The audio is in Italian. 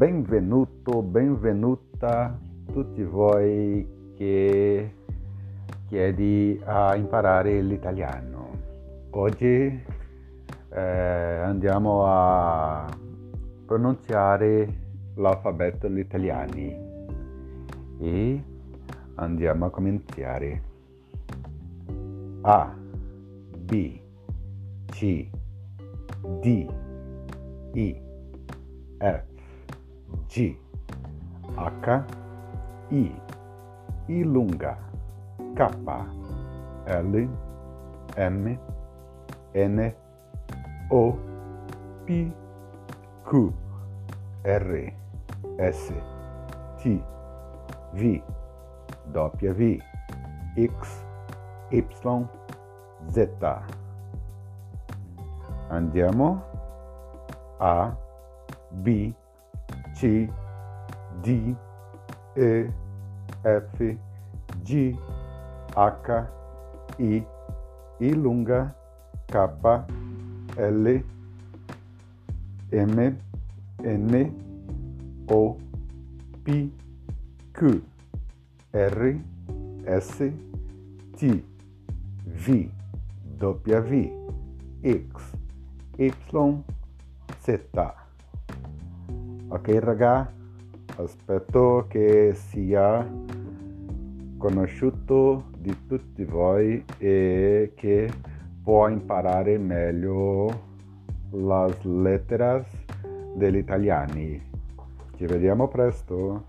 benvenuto, benvenuta tutti voi che chiedi a imparare l'italiano. Oggi eh, andiamo a pronunciare l'alfabeto l'italiani e andiamo a cominciare. A, B, C, D, I, F, G, H, I, I lunga, K, L, M, N, O, P, Q, R, S, T, V, W, X, Y, Z. Andiamo A, B, C, D, E, F, G, H, I, I lunga, K, L, M, N, O, P, Q, R, S, T, V, W, X, Y, Z. Ok raga, aspetto che sia conosciuto di tutti voi e che può imparare meglio le lettere degli italiani. Ci vediamo presto.